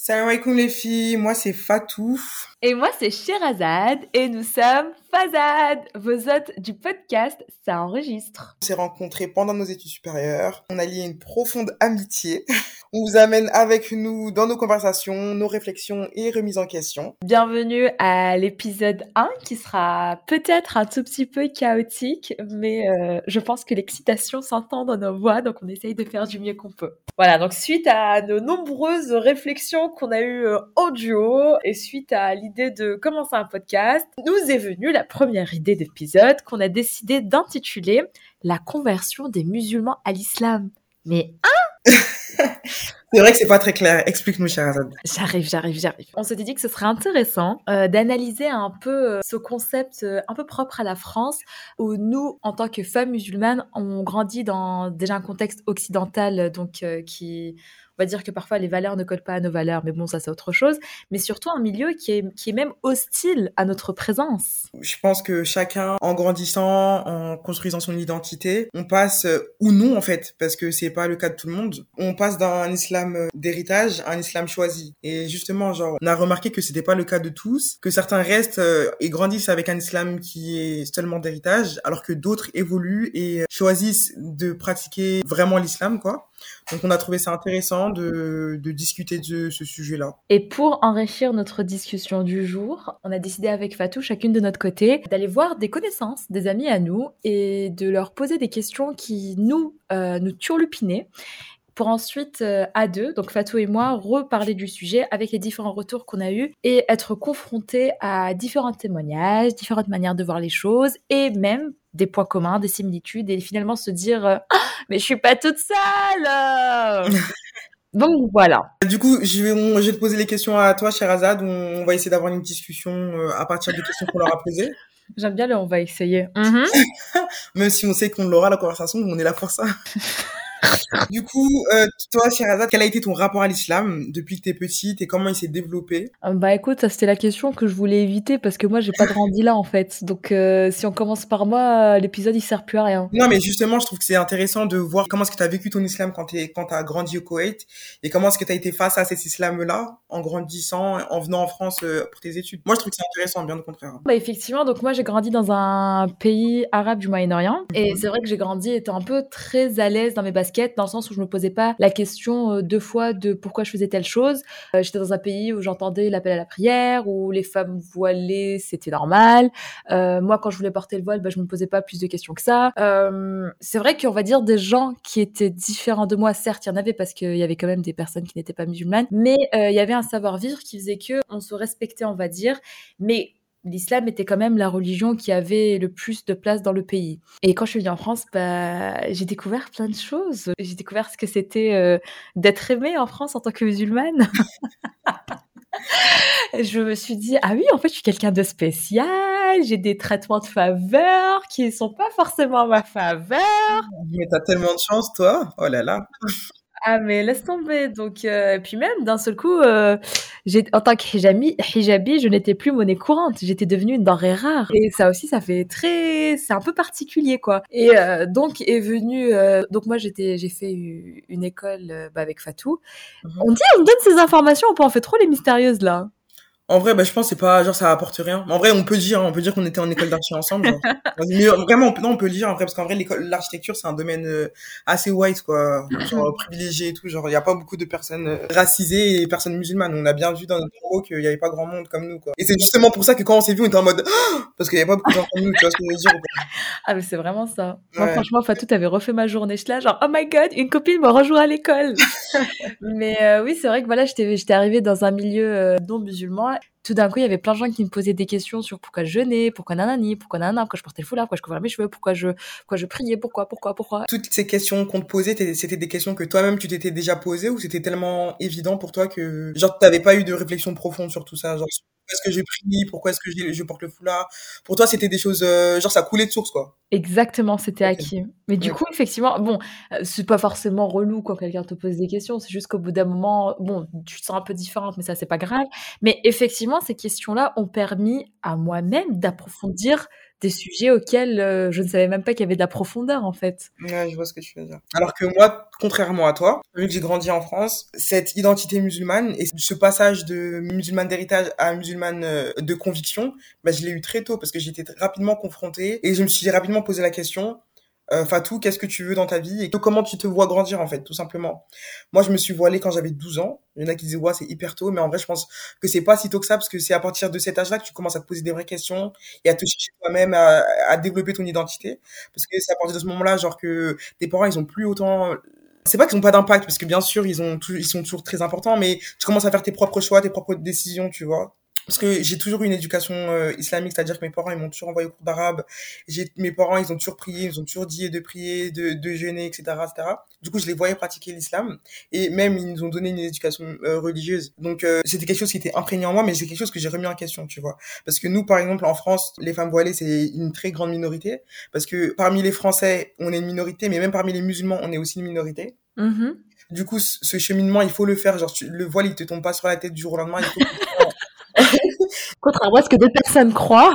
Salam alaikum les filles, moi c'est Fatou. Et moi c'est Sherazade et nous sommes Fazad, vos hôtes du podcast Ça enregistre. On s'est rencontrés pendant nos études supérieures, on a lié une profonde amitié. On vous amène avec nous dans nos conversations, nos réflexions et remises en question. Bienvenue à l'épisode 1 qui sera peut-être un tout petit peu chaotique, mais euh, je pense que l'excitation s'entend dans nos voix, donc on essaye de faire du mieux qu'on peut. Voilà, donc suite à nos nombreuses réflexions qu'on a eues euh, en duo et suite à l'idée de commencer un podcast, nous est venue la première idée d'épisode qu'on a décidé d'intituler La conversion des musulmans à l'islam. Mais hein C'est vrai que c'est pas très clair. Explique-nous, Sherazade. J'arrive, j'arrive, j'arrive. On s'était dit que ce serait intéressant euh, d'analyser un peu euh, ce concept euh, un peu propre à la France, où nous, en tant que femmes musulmanes, on grandit dans déjà un contexte occidental, donc qui va dire que parfois les valeurs ne collent pas à nos valeurs, mais bon, ça c'est autre chose. Mais surtout un milieu qui est, qui est même hostile à notre présence. Je pense que chacun, en grandissant, en construisant son identité, on passe, euh, ou non en fait, parce que c'est pas le cas de tout le monde, on passe d'un islam euh, d'héritage à un islam choisi. Et justement, genre, on a remarqué que c'était pas le cas de tous, que certains restent euh, et grandissent avec un islam qui est seulement d'héritage, alors que d'autres évoluent et choisissent de pratiquer vraiment l'islam, quoi. Donc on a trouvé ça intéressant de, discuter de ce sujet-là. Et pour enrichir notre discussion du jour, on a décidé avec Fatou, chacune de notre côté, d'aller voir des connaissances, des amis à nous, et de leur poser des questions qui nous, euh, nous turlupinaient pour ensuite, euh, à deux, donc Fatou et moi, reparler du sujet avec les différents retours qu'on a eus et être confrontés à différents témoignages, différentes manières de voir les choses et même des points communs, des similitudes et finalement se dire euh, ah, mais je suis pas toute seule. Donc voilà. Du coup, je vais, je vais te poser les questions à toi, Sherazade. On, on va essayer d'avoir une discussion euh, à partir des questions qu'on leur a posées. J'aime bien le on va essayer. Même si on sait qu'on l'aura la conversation, on est là pour ça. Du coup, euh, toi, Sherazade, quel a été ton rapport à l'islam depuis que t'es petite et comment il s'est développé? Euh, Bah écoute, ça c'était la question que je voulais éviter parce que moi j'ai pas grandi là en fait. Donc euh, si on commence par moi, l'épisode il sert plus à rien. Non mais justement, je trouve que c'est intéressant de voir comment est-ce que t'as vécu ton islam quand t'es quand t'as grandi au Koweït et comment est-ce que t'as été face à cet islam-là en grandissant, en venant en France pour tes études. Moi, je trouve que c'est intéressant, bien au contraire. Bah effectivement, donc moi j'ai grandi dans un pays arabe du Moyen-Orient et c'est vrai que j'ai grandi étant un peu très à l'aise dans mes baskets dans le sens où je me posais pas la question euh, deux fois de pourquoi je faisais telle chose. Euh, j'étais dans un pays où j'entendais l'appel à la prière, où les femmes voilées c'était normal. Euh, moi, quand je voulais porter le voile, bah, je me posais pas plus de questions que ça. c'est vrai qu'on va dire des gens qui étaient différents de moi. Certes, il y en avait parce qu'il y avait quand même des personnes qui n'étaient pas musulmanes, mais il y avait un savoir-vivre qui faisait que on se respectait, on va dire. Mais l'islam était quand même la religion qui avait le plus de place dans le pays. Et quand je suis venue en France, bah, j'ai découvert plein de choses. J'ai découvert ce que c'était euh, d'être aimée en France en tant que musulmane. je me suis dit, ah oui, en fait, je suis quelqu'un de spécial, j'ai des traitements de faveur qui ne sont pas forcément ma faveur. Mais t'as tellement de chance, toi. Oh là là. Ah mais laisse tomber. Donc euh, puis même d'un seul coup, euh, j'ai en tant que hijabi, hijabi je n'étais plus monnaie courante. J'étais devenue une denrée rare. Et ça aussi, ça fait très, c'est un peu particulier quoi. Et euh, donc est venu, euh, donc moi j'étais, j'ai fait une école euh, bah, avec Fatou. Mhm. On dit, on donne ces informations, on peut en faire trop les mystérieuses là. En vrai, bah, je pense c'est pas genre ça apporte rien. En vrai, on peut dire, on peut dire qu'on était en école d'archi ensemble. Genre. Mais vraiment, non, on peut le dire en vrai parce qu'en vrai, l'école, l'architecture, c'est un domaine euh, assez white quoi, genre privilégié et tout. Genre, il y a pas beaucoup de personnes euh, racisées et personnes musulmanes. On a bien vu dans notre bureau qu'il y avait pas grand monde comme nous quoi. Et c'est justement pour ça que quand on s'est vu, on était en mode parce qu'il y avait pas beaucoup de gens comme nous. Tu vois ce que je veux dire Ah mais c'est vraiment ça. Moi, franchement, Fatou, t'avais refait ma journée. Je là, genre, oh my god, une copine me rejoint à l'école. mais euh, oui, c'est vrai que voilà, j'étais, j'étais arrivée dans un milieu non musulman tout d'un coup, il y avait plein de gens qui me posaient des questions sur pourquoi je jeûnais, pourquoi nanani, pourquoi nanana, pourquoi je portais le foulard, pourquoi je couvrais mes cheveux, pourquoi je, pourquoi je priais, pourquoi, pourquoi, pourquoi. Toutes ces questions qu'on te posait, c'était des questions que toi-même tu t'étais déjà posées ou c'était tellement évident pour toi que, genre, t'avais pas eu de réflexion profonde sur tout ça, est-ce que j'ai pris, pourquoi est-ce que je, je, porte le foulard. Pour toi, c'était des choses, euh, genre, ça coulait de source, quoi. Exactement, c'était acquis. Mais du coup, effectivement, bon, euh, c'est pas forcément relou quand quelqu'un te pose des questions, c'est juste qu'au bout d'un moment, bon, tu te sens un peu différente, mais ça, c'est pas grave. Mais effectivement, ces questions-là ont permis à moi-même d'approfondir des sujets auxquels euh, je ne savais même pas qu'il y avait de la profondeur en fait. Je vois ce que tu veux dire. Alors que moi, contrairement à toi, vu que j'ai grandi en France, cette identité musulmane et ce passage de musulmane d'héritage à musulmane euh, de conviction, bah, je l'ai eu très tôt parce que j'étais rapidement confrontée et je me suis rapidement posé la question euh, Fatou, qu'est-ce que tu veux dans ta vie et comment tu te vois grandir en fait, tout simplement? Moi, je me suis voilée quand j'avais 12 ans. Il y en a qui disent ouais, c'est hyper tôt, mais en vrai, je pense que c'est pas si tôt que ça parce que c'est à partir de cet âge-là que tu commences à te poser des vraies questions et à te chercher toi-même, à, développer ton identité. Parce que c'est à partir de ce moment-là, genre que tes parents, ils ont plus autant c'est pas qu'ils ont pas d'impact parce que bien sûr ils ont ils sont toujours très importants mais tu commences à faire tes propres choix tes propres décisions tu vois? Parce que j'ai toujours eu une éducation euh, islamique, c'est-à-dire que mes parents ils m'ont toujours envoyé au cours d'arabe. J'ai mes parents ils ont toujours prié, ils ont toujours dit de prier, de, de jeûner, etc., etc. Du coup, je les voyais pratiquer l'islam et même ils nous ont donné une éducation euh, religieuse. Donc euh, c'était quelque chose qui était imprégné en moi, mais c'est quelque chose que j'ai remis en question, tu vois. Parce que nous, par exemple, en France, les femmes voilées c'est une très grande minorité, parce que parmi les Français on est une minorité, mais même parmi les musulmans on est aussi une minorité. Mm-hmm. Du coup, ce cheminement, il faut le faire. Genre, le voile, il te tombe pas sur la tête du jour au lendemain. Il faut Contrairement à ce que d'autres personnes croient.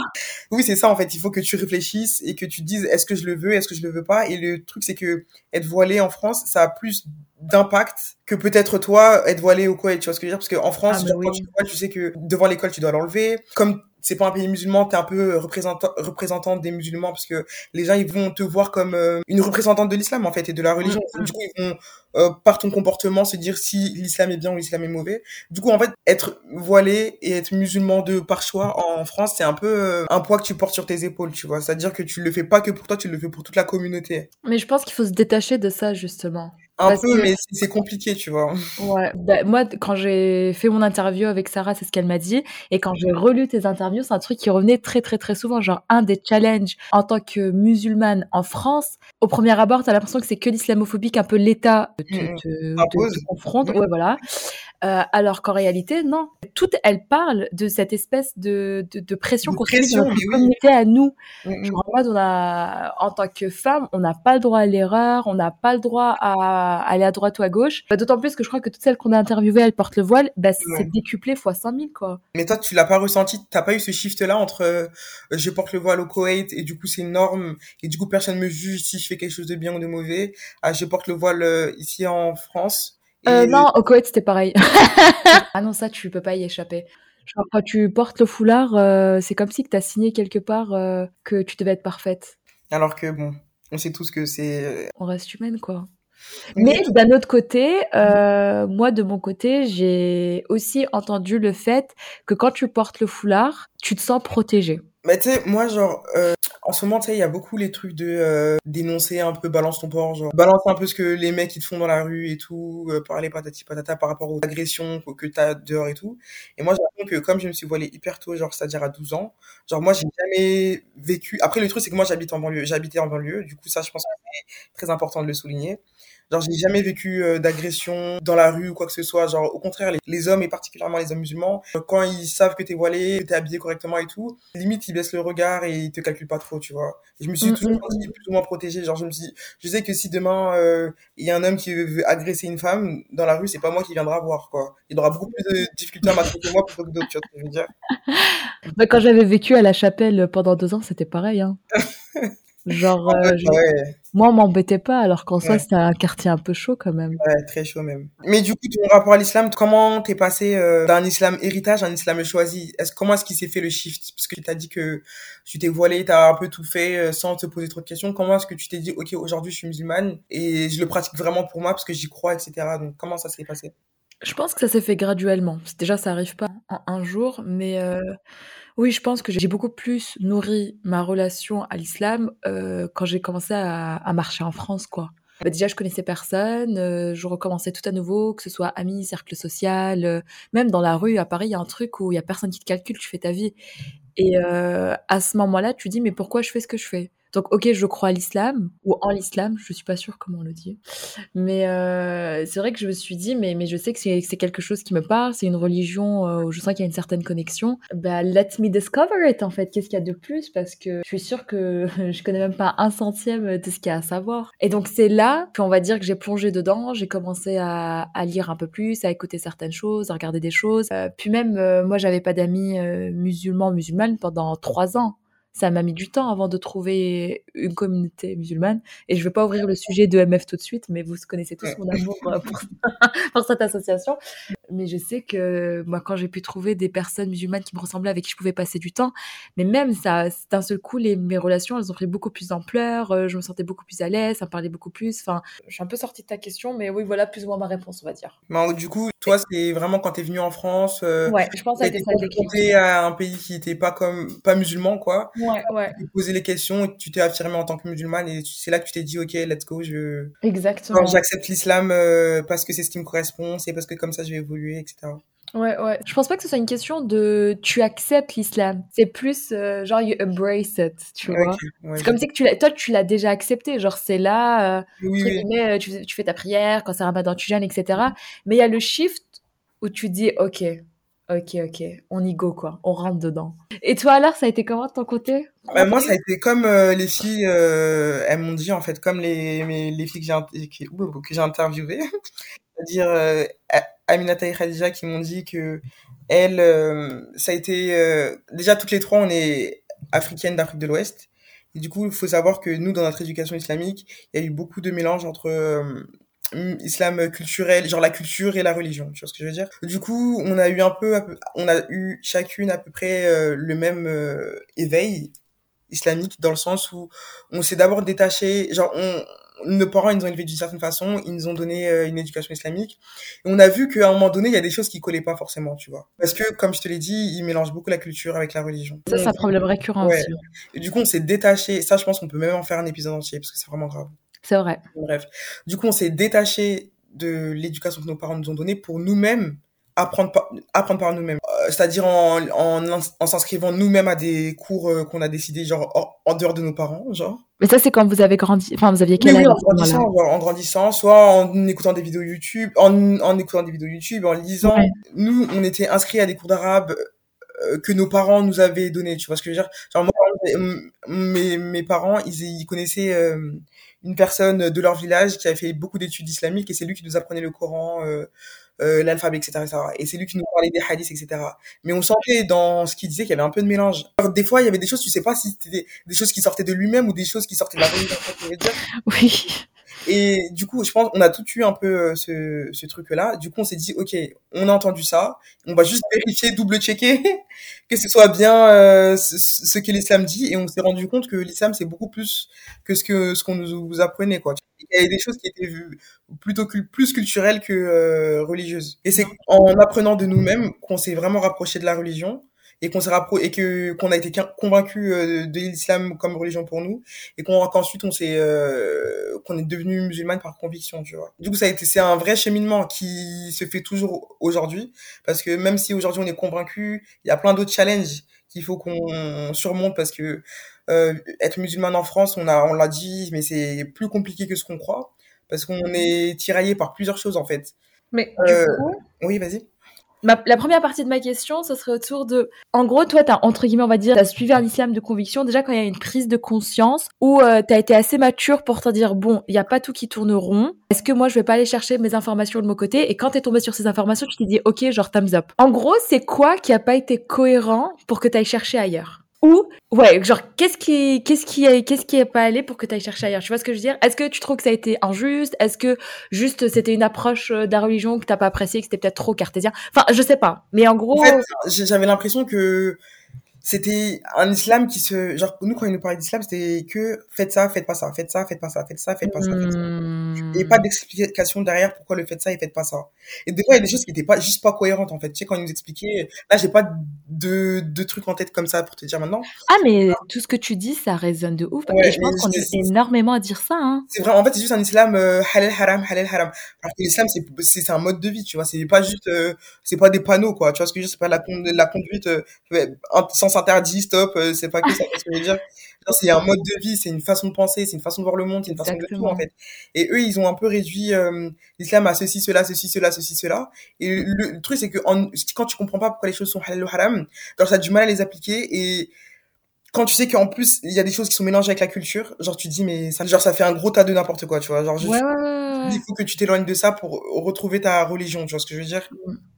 Oui, c'est ça en fait. Il faut que tu réfléchisses et que tu dises est-ce que je le veux, est-ce que je le veux pas? Et le truc, c'est que être voilé en France, ça a plus d'impact que peut-être toi être voilé au Koweït. Tu vois ce que je veux dire? Parce qu'en France, ah, quand tu vois, tu sais que devant l'école, tu dois l'enlever. Comme c'est pas un pays musulman, t'es un peu représentant représentante des musulmans parce que les gens ils vont te voir comme euh, une représentante de l'islam en fait et de la religion. Mm, mm. Du coup ils vont euh, par ton comportement se dire si l'islam est bien ou l'islam est mauvais. Du coup en fait être voilé et être musulman de par choix en France c'est un peu euh, un poids que tu portes sur tes épaules, tu vois. C'est-à-dire que tu le fais pas que pour toi, tu le fais pour toute la communauté. Mais je pense qu'il faut se détacher de ça justement. Un peu, mais c'est compliqué, tu vois. Ouais. Bah, moi, quand j'ai fait mon interview avec Sarah, c'est ce qu'elle m'a dit. Et quand j'ai relu tes interviews, c'est un truc qui revenait très, très, très souvent. Genre, un des challenges en tant que musulmane en France, au premier abord, t'as l'impression que c'est que l'islamophobie qu'un peu l'État te, mmh, mmh. te, confronte. Ouais, voilà. Euh, alors qu'en réalité, non. Tout, elle parle de cette espèce de, de, de pression qu'on subit dans notre communauté à nous. Mm on a, en tant que femme, on n'a pas le droit à l'erreur, on n'a pas le droit à aller à droite ou à gauche. Bah, d'autant plus que je crois que toutes celles qu'on a interviewées, elles portent le voile. Bah, c'est décuplé fois 5000, quoi. Mais toi, tu l'as pas ressenti, t'as pas eu ce shift-là entre euh, je porte le voile au Koweït et du coup c'est une norme et du coup personne me juge si je fais quelque chose de bien ou de mauvais. Ah, je porte le voile euh, ici en France? Euh, non, au Koweït, c'était pareil. ah non, ça, tu peux pas y échapper. Genre, quand tu portes le foulard, euh, c'est comme si tu as signé quelque part euh, que tu devais être parfaite. Alors que, bon, on sait tous que c'est... Euh, on reste humaine, quoi. Mais d'un autre côté, euh, moi de mon côté, j'ai aussi entendu le fait que quand tu portes le foulard, tu te sens protégée. Mais tu sais, moi, genre, euh, en ce moment, tu sais, il y a beaucoup les trucs de euh, dénoncer un peu, balance ton port, genre, balance un peu ce que les mecs, ils te font dans la rue et tout, euh, parler patati patata par rapport aux agressions que t'as dehors et tout. Et moi, l'impression que comme je me suis voilée hyper tôt, genre, c'est-à-dire à 12 ans, genre, moi, j'ai jamais vécu... Après, le truc, c'est que moi, j'habite en banlieue, j'habitais en banlieue, du coup, ça, je pense que c'est très important de le souligner. Genre, j'ai jamais vécu euh, d'agression dans la rue ou quoi que ce soit. Genre, au contraire, les, hommes et particulièrement les hommes musulmans, euh, quand ils savent que t'es voilé, que t'es habillé correctement et tout, limite ils baissent le regard et ils te calculent pas trop, tu vois. je me suis mm, toujours mm, mm. plus ou moins protégée. Genre, je me suis, je sais que si demain euh, il y a un homme qui veut agresser une femme dans la rue, c'est pas moi qui viendra voir, quoi. Il aura beaucoup plus de difficultés à m'attraper moi plutôt que d'autres, tu vois ce que je veux dire. Bah, quand j'avais vécu à la chapelle pendant deux ans, c'était pareil, hein. Genre, euh, moi, on m'embêtait pas, alors qu'en soi, c'était un quartier un peu chaud quand même. Ouais, très chaud même. Mais du coup, ton rapport à l'islam, comment t'es passé euh, d'un islam héritage à un islam choisi? Est-ce, Comment est-ce qu'il s'est fait le shift? Parce que tu t'as dit que tu t'es voilé, t'as un peu tout fait euh, sans te poser trop de questions. Comment est-ce que tu t'es dit, ok, aujourd'hui, je suis musulmane et je le pratique vraiment pour moi parce que j'y crois, etc. Donc, comment ça s'est passé? Je pense que ça s'est fait graduellement. Déjà, ça arrive pas en un jour, mais... Oui, je pense que j'ai beaucoup plus nourri ma relation à l'islam euh, quand j'ai commencé à, à, marcher en France, quoi. Bah, déjà, je connaissais personne, euh, je recommençais tout à nouveau, que ce soit amis, cercle social, même dans la rue, à Paris, il y a un truc où il y a personne qui te calcule, tu fais ta vie. Et à ce moment-là, tu dis, mais pourquoi je fais ce que je fais? Donc, ok, je crois à l'islam ou en l'islam, je suis pas sûre comment on le dit, mais euh, c'est vrai que je me suis dit, mais mais je sais que c'est quelque chose qui me parle, c'est une religion euh, où je sens qu'il y a une certaine connexion. Bah, let me discover it en fait. Qu'est-ce qu'il y a de plus? Parce que je suis sûre que je connais même pas un centième de ce qu'il y a à savoir. Et donc c'est là qu'on va dire que j'ai plongé dedans, j'ai commencé à, lire un peu plus, à écouter certaines choses, à regarder des choses. Euh, puis même, euh, moi, j'avais pas d'amis musulmans musulmanes pendant trois ans. Ça m'a mis du temps avant de trouver une communauté musulmane. Et je vais pas ouvrir le sujet de MF tout de suite, mais vous connaissez tous mon amour euh, pour, pour cette association. Mais je sais que moi, quand j'ai pu trouver des personnes musulmanes qui me ressemblaient, avec qui je pouvais passer du temps, mais même ça, d'un seul coup, les, mes relations, elles ont pris beaucoup plus d'ampleur. Euh, je me sentais beaucoup plus à l'aise, ça me parlait beaucoup plus. Enfin, je suis un peu sortie de ta question, mais oui, voilà plus ou moins ma réponse, on va dire. Du coup, toi, c'est vraiment quand t'es venu en France. Euh, ouais, je pense que ça a été ça à un pays qui était pas comme pas musulman, quoi. Ouais, ouais. Tu posé les questions et tu t'es affirmé en tant que musulmane et c'est là que tu t'es dit, ok, let's go, je. Exactement. J'accepte l'islam euh, parce que c'est ce qui me correspond, c'est parce que comme ça je vais évoluer, etc. Ouais, ouais. Je pense pas que ce soit une question de tu acceptes l'islam. C'est plus euh, genre you embrace it, tu vois. c'est comme si que tu toi tu l'as déjà accepté. Genre c'est là, euh, oui, oui. tu, tu, fais ta prière quand c'est Ramadan, tu jeûnes, etc. Mais il y a le shift où tu dis ok, ok, ok, on y go quoi, on rentre dedans. Et toi alors, ça a été comment de ton côté? Bah, Moi, ça a été comme euh, les filles, elles m'ont dit en fait, comme les, les filles que j'ai que j'ai interviewées, c'est-à-dire Aminata et Khadija qui m'ont dit que euh, ça a été euh, déjà toutes les trois, on est africaines d'Afrique de l'Ouest. Et du coup, il faut savoir que nous, dans notre éducation islamique, il y a eu beaucoup de mélange entre euh, islam culturel, genre la culture et la religion. Tu vois ce que je veux dire? Du coup, on a eu un peu, on a eu chacune à peu près le même éveil islamique dans le sens où on s'est d'abord détaché, genre on, nos parents, ils nous ont élevés d'une certaine façon, ils nous ont donné euh, une éducation islamique. Et on a vu qu'à un moment donné, il y a des choses qui collaient pas forcément, tu vois. Parce que, comme je te l'ai dit, ils mélangent beaucoup la culture avec la religion. Ça, c'est un problème récurrent aussi. Et du coup, on s'est détaché. Ça, je pense qu'on peut même en faire un épisode entier parce que c'est vraiment grave. C'est vrai. Bref. Du coup, on s'est détaché de l'éducation que nos parents nous ont donnée pour nous-mêmes apprendre par, apprendre par nous-mêmes. Euh, c'est-à-dire en, en, en s'inscrivant nous-mêmes à des cours euh, qu'on a décidé, genre, en, dehors de nos parents, genre. Mais ça, c'est quand vous avez grandi, enfin, vous aviez quel âge? en grandissant, en grandissant, soit en écoutant des vidéos YouTube, en, en écoutant des vidéos YouTube, en lisant. Nous, on était inscrits à des cours d'arabe euh, que nos parents nous avaient donné, tu vois ce que je veux dire? Genre, moi, mes, mes parents, ils, ils connaissaient, une personne de leur village qui avait fait beaucoup d'études islamiques et c'est lui qui nous apprenait le Coran, euh, euh, l'alphabet, etc., Et c'est lui qui nous parlait des hadiths, etc. Mais on sentait dans ce qu'il disait qu'il y avait un peu de mélange. Alors, des fois, il y avait des choses, tu sais pas si c'était des, choses qui sortaient de lui-même ou des choses qui sortaient de la religion. Oui. Et du coup, je pense on a tout eu un peu euh, ce, ce truc-là. Du coup, on s'est dit, ok, on a entendu ça, on va juste vérifier, double-checker que ce soit bien euh, ce, que l'islam dit. Et on s'est rendu compte que l'islam, c'est beaucoup plus que ce que ce qu'on nous apprenait, quoi. Il y avait des choses qui étaient plutôt plus culturelles que euh, religieuses. Et c'est en apprenant de nous-mêmes qu'on s'est vraiment rapproché de la religion et qu'on s'est et que qu'on a été convaincu euh, de l'islam comme religion pour nous et qu'on qu'ensuite on s'est euh, qu'on est devenu musulmane par conviction tu vois. Du coup ça a été c'est un vrai cheminement qui se fait toujours aujourd'hui parce que même si aujourd'hui on est convaincu il y a plein d'autres challenges qu'il faut qu'on surmonte parce que euh, être musulmane en France on a on l'a dit mais c'est plus compliqué que ce qu'on croit parce qu'on est tiraillé par plusieurs choses en fait. Mais du coup oui vas-y la première partie de ma question, ce serait autour de, en gros, toi, t'as entre guillemets, on va dire, t'as suivi un islam de conviction. Déjà, quand il y a une prise de conscience où euh, t'as été assez mature pour te dire, bon, il y a pas tout qui tourne rond. Est-ce que moi, je vais pas aller chercher mes informations de mon côté? Et quand t'es tombé sur ces informations, tu t'es dit, ok, genre thumbs up. En gros, c'est quoi qui a pas été cohérent pour que t'ailles chercher ailleurs? Ou, ouais, genre, qu'est-ce qui, qu'est-ce qui, qu'est-ce qui est pas allé pour que tu ailles chercher ailleurs? Tu vois ce que je veux dire? Est-ce que tu trouves que ça a été injuste? Est-ce que juste c'était une approche euh, de religion que t'as pas appréciée, que c'était peut-être trop cartésien? Enfin, je sais pas. Mais en gros, j'avais l'impression que c'était un islam qui se genre nous quand il nous parlait d'islam c'était que faites ça faites pas ça faites ça faites pas ça faites ça faites pas ça, faites ça. Hmm. et pas d'explication derrière pourquoi le faites ça et faites pas ça. Et des fois il y a des choses qui étaient pas juste pas cohérentes en fait. Tu sais quand il nous expliquait là j'ai pas de de trucs en tête comme ça pour te dire maintenant. Ah mais tout ce que tu dis ça résonne de ouf. Je pense qu'on est énormément à dire ça hein. c'est vrai en fait c'est juste un islam euh, halal haram halal haram. Alors que l'islam c'est c'est un mode de vie tu vois. C'est pas juste euh, c'est pas des panneaux quoi. Tu vois ce que je veux dire? C'est pas la, la conduite euh, sans s'interdit, stop, euh, c'est pas que ça, ce que je veux dire. C'est un mode de vie, c'est une façon de penser, c'est une façon de voir le monde, c'est une façon de tout, en fait. Et eux, ils ont un peu réduit euh, l'islam à ceci, cela, ceci, cela, ceci, cela. Et le, truc, c'est que quand tu comprends pas pourquoi les choses sont halal ou haram, alors ça a du mal à les appliquer et quand tu sais qu'en plus il y a des choses qui sont mélangées avec la culture, genre tu te dis mais ça, genre ça fait un gros tas de n'importe quoi, tu vois. Genre juste, Ouais, ouais, ouais, ouais. il faut que tu t'éloignes de ça pour retrouver ta religion, tu vois ce que je veux dire?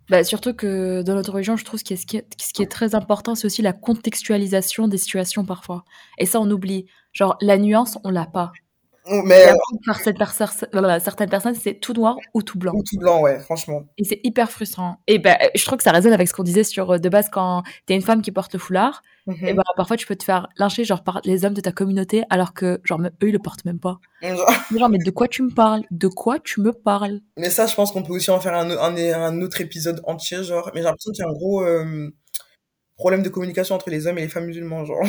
Bah, surtout que dans notre religion, je trouve ce qui est, ce qui est, ce qui est très important, c'est aussi la contextualisation des situations parfois. Et ça, on oublie. Genre, la nuance, on l'a pas. Mais par cette certaines personnes, c'est tout noir ou tout blanc. ou tout blanc, ouais, franchement. Et c'est hyper frustrant. Et ben, je trouve que ça résonne avec ce qu'on disait sur euh, de base quand t'es une femme qui porte le foulard. Mhm. Et ben, parfois, tu peux te faire lyncher genre par les hommes de ta communauté, alors que genre même eux ils le portent même pas. Genre- Genre, mais de quoi tu me parles? De quoi tu me parles? Mais ça, je pense qu'on peut aussi en faire un, un, un autre épisode entier, genre. Mais j'ai l'impression qu'il y a un gros euh, problème de communication entre les hommes et les femmes musulmans, genre.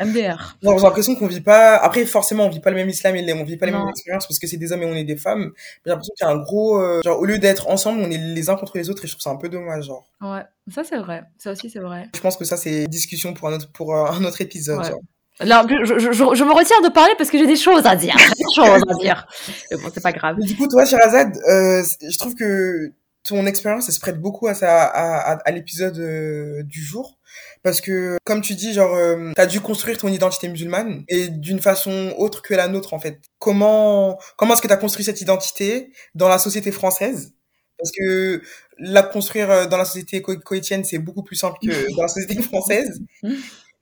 MDR. Genre, j'ai l'impression qu'on vit pas. Après, forcément, on vit pas le même islam et on vit pas les Non. mêmes expériences parce que c'est des hommes et on est des femmes. J'ai l'impression qu'il y a un gros. euh, genre, au lieu d'être ensemble, on est les uns contre les autres et je trouve ça un peu dommage, genre. Ouais, ça c'est vrai. Ça aussi c'est vrai. Je pense que ça, c'est discussion pour un autre, pour euh, un autre épisode, Ouais. genre. Là, je, je, je, me retire de parler parce que j'ai des choses à dire. Des choses à dire. Mais bon, c'est pas grave. Mais du coup, toi, Sherazade, euh, je trouve que ton expérience, se prête beaucoup à, ça, à, à, à l'épisode euh, du jour. Parce que, comme tu dis, genre, euh, t'as dû construire ton identité musulmane et d'une façon autre que la nôtre, en fait. Comment, comment est-ce que t'as construit cette identité dans la société française? Parce que la construire euh, dans la société co- coétienne, c'est beaucoup plus simple que dans la société française.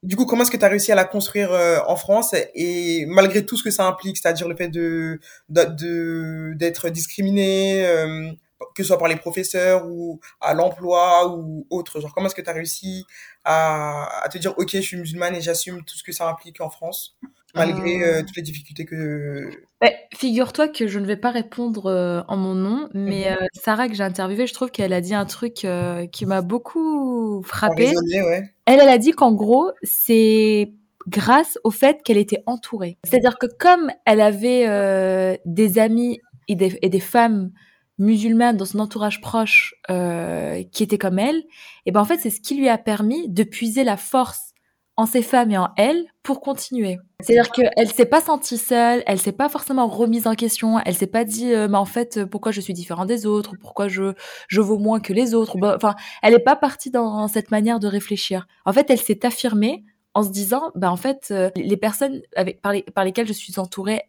Du coup, comment est-ce que tu as réussi à la construire euh, en France? Et malgré tout ce que ça implique, c'est-à-dire le fait de- d'être discriminé, euh, que ce soit par les professeurs ou à l'emploi ou autre, genre comment est-ce que tu as réussi à, à te dire ok, je suis musulmane et j'assume tout ce que ça implique en France, malgré Euh. euh, toutes les difficultés que Ouais, figure-toi que je ne vais pas répondre euh, en mon nom, mais Mhm. Sarah que j'ai interviewée, je trouve qu'elle a dit un truc qui m'a beaucoup ouais. Elle, elle a dit qu'en gros, c'est grâce au fait qu'elle était entourée. C'est-à-dire que comme elle avait des amis et des, et des femmes musulmanes dans son entourage proche euh, qui étaient comme elle, et ben en fait c'est ce qui lui a permis de puiser la force en ces femmes et en elle pour continuer. C'est-à-dire qu'elle s'est pas sentie seule, elle s'est pas forcément remise en question, elle s'est pas dit euh, mais en fait euh, pourquoi je suis différent des autres, pourquoi je je vaux moins que les autres. Bah, Enfin, elle est pas partie dans cette manière de réfléchir. En fait, elle s'est affirmée en se disant bah en fait euh, les personnes avec par, les- par lesquelles je suis entourée